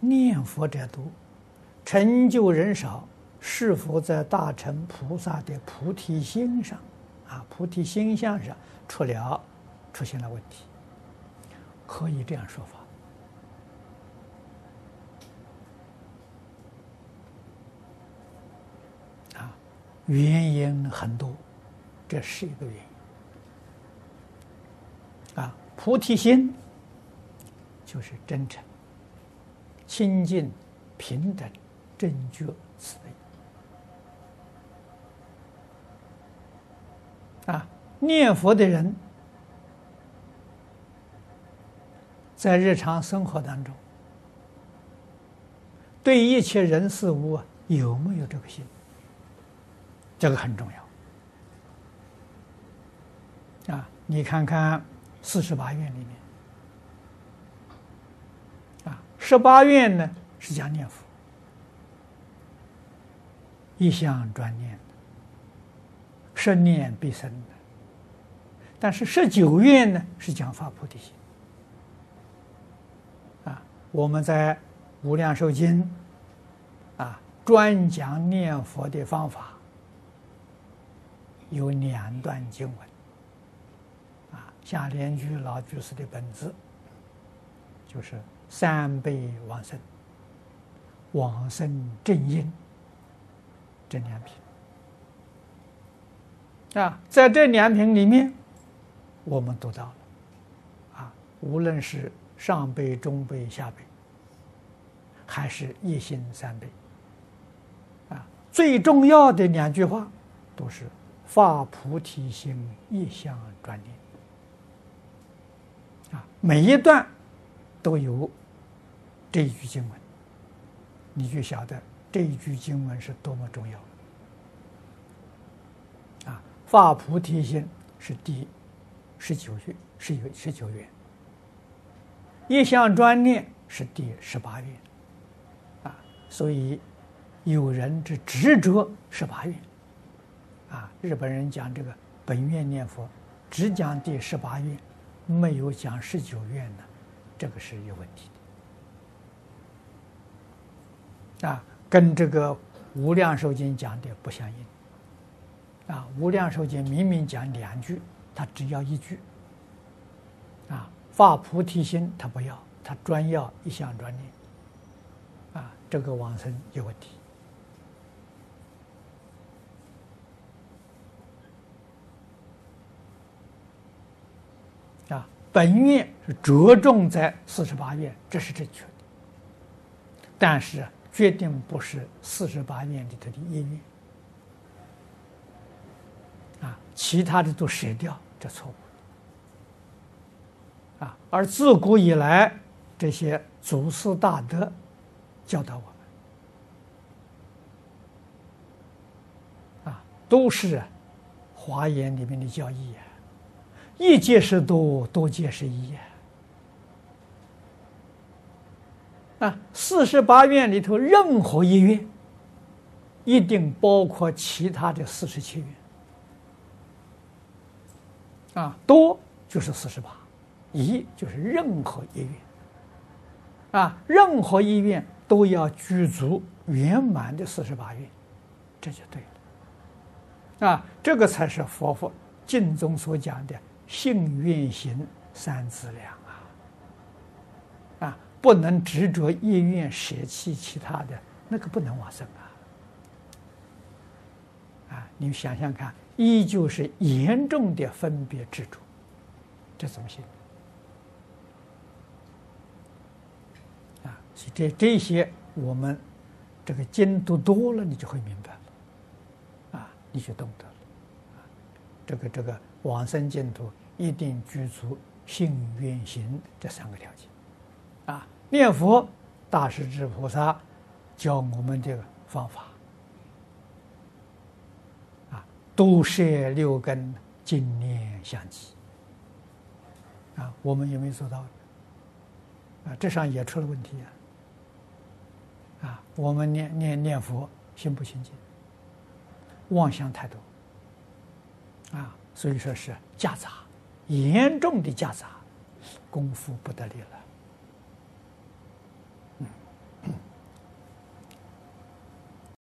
念佛者多，成就人少，是否在大乘菩萨的菩提心上，啊，菩提心相上出了出现了问题？可以这样说法，啊，原因很多，这是一个原因。啊，菩提心就是真诚、清净、平等、正觉、慈悲。啊，念佛的人在日常生活当中，对一切人事物啊，有没有这个心？这个很重要。啊，你看看。四十八愿里面，啊，十八愿呢是讲念佛，一向专念的，十念必生的。但是十九愿呢是讲发菩提心，啊，我们在《无量寿经》啊专讲念佛的方法，有两段经文。啊下莲居老居士的本子，就是三倍往生、往生正因这两品啊，在这两品里面，我们读到了啊，无论是上辈、中辈、下辈，还是一心三辈啊，最重要的两句话都是发菩提心，一向专念啊。每一段都有这一句经文，你就晓得这一句经文是多么重要。啊，发菩提心是第十九句，是有十九愿；一向专念是第十八愿。啊，所以有人只执着十八愿。啊，日本人讲这个本愿念佛，只讲第十八愿。没有讲十九愿的，这个是有问题的。啊，跟这个《无量寿经》讲的不相应。啊，《无量寿经》明明讲两句，他只要一句。啊，发菩提心他不要，他专要一项专念。啊，这个往生有问题。啊，本愿是着重在四十八愿，这是正确的。但是决定不是四十八愿里头的一愿。啊，其他的都舍掉，这错误。啊，而自古以来这些祖师大德教导我们，啊，都是华严里面的教义啊。一界是多，多界是一呀！啊，四十八愿里头任何一愿，一定包括其他的四十七愿。啊，多就是四十八，一就是任何一愿。啊，任何一愿都要具足圆满的四十八愿，这就对了。啊，这个才是佛佛经中所讲的。信愿行三资粮啊！啊，不能执着一愿，舍弃其他的，那个不能往生啊！啊，你们想想看，依旧是严重的分别执着，这怎么行？啊，所以这这些我们这个经读多了，你就会明白了，啊，你就懂得了，这个这个。往生净土一定具足信愿行这三个条件，啊，念佛大势至菩萨教我们这个方法，啊，都摄六根净念相继，啊，我们有没有做到？啊，这上也出了问题啊，啊，我们念念念佛心不清净，妄想太多，啊。所以说是夹杂，严重的夹杂，功夫不得力了。